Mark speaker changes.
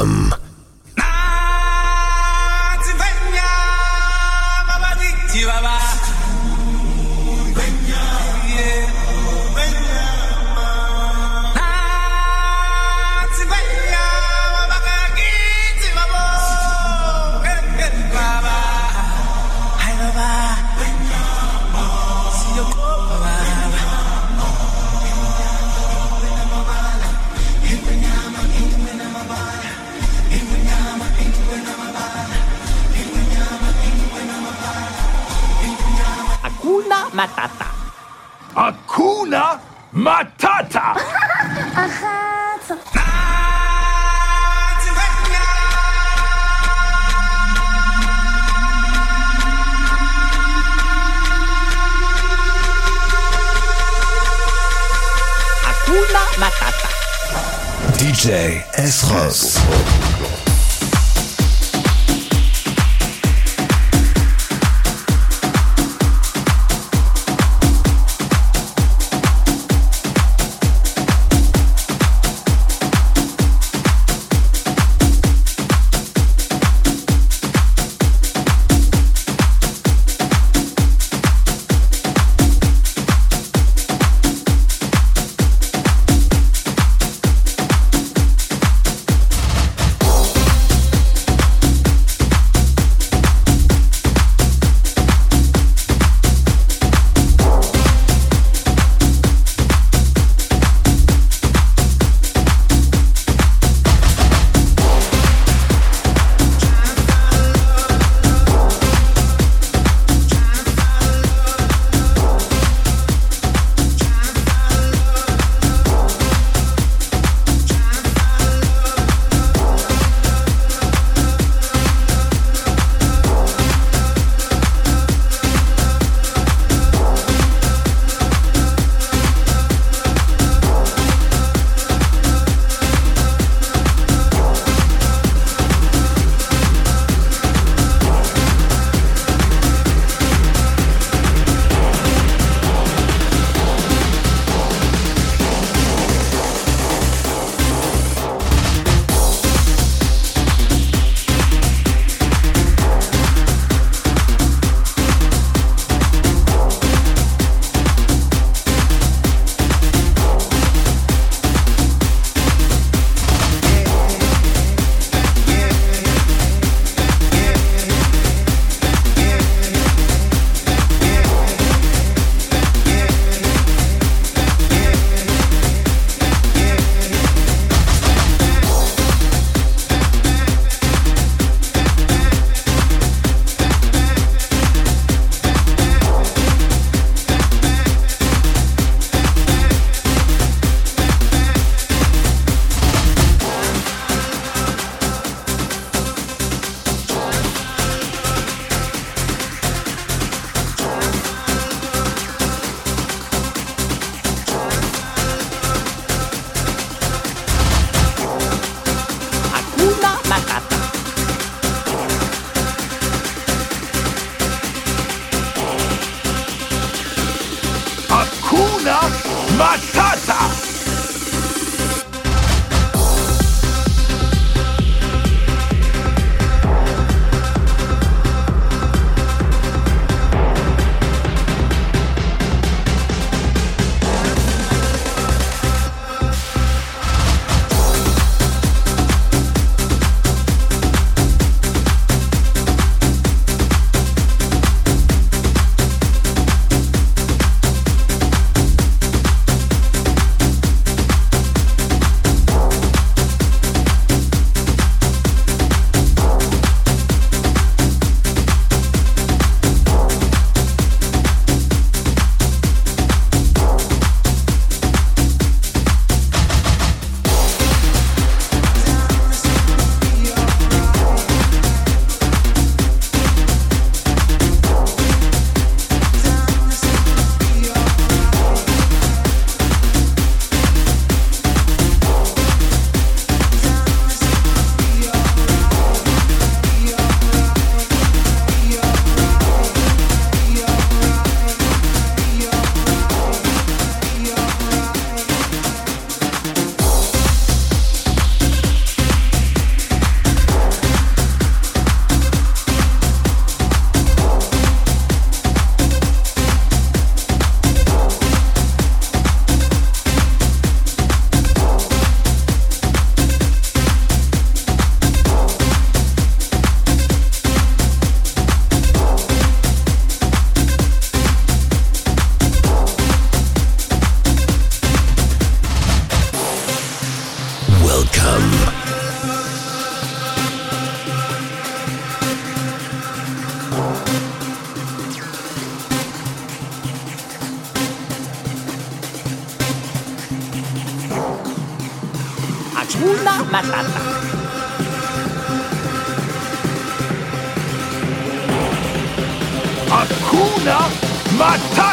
Speaker 1: FM. Matata.
Speaker 2: Hakuna Matata.
Speaker 1: Hakuna Matata.
Speaker 3: DJ much. S-Rock.
Speaker 1: Matata.
Speaker 2: Hakuna Matata.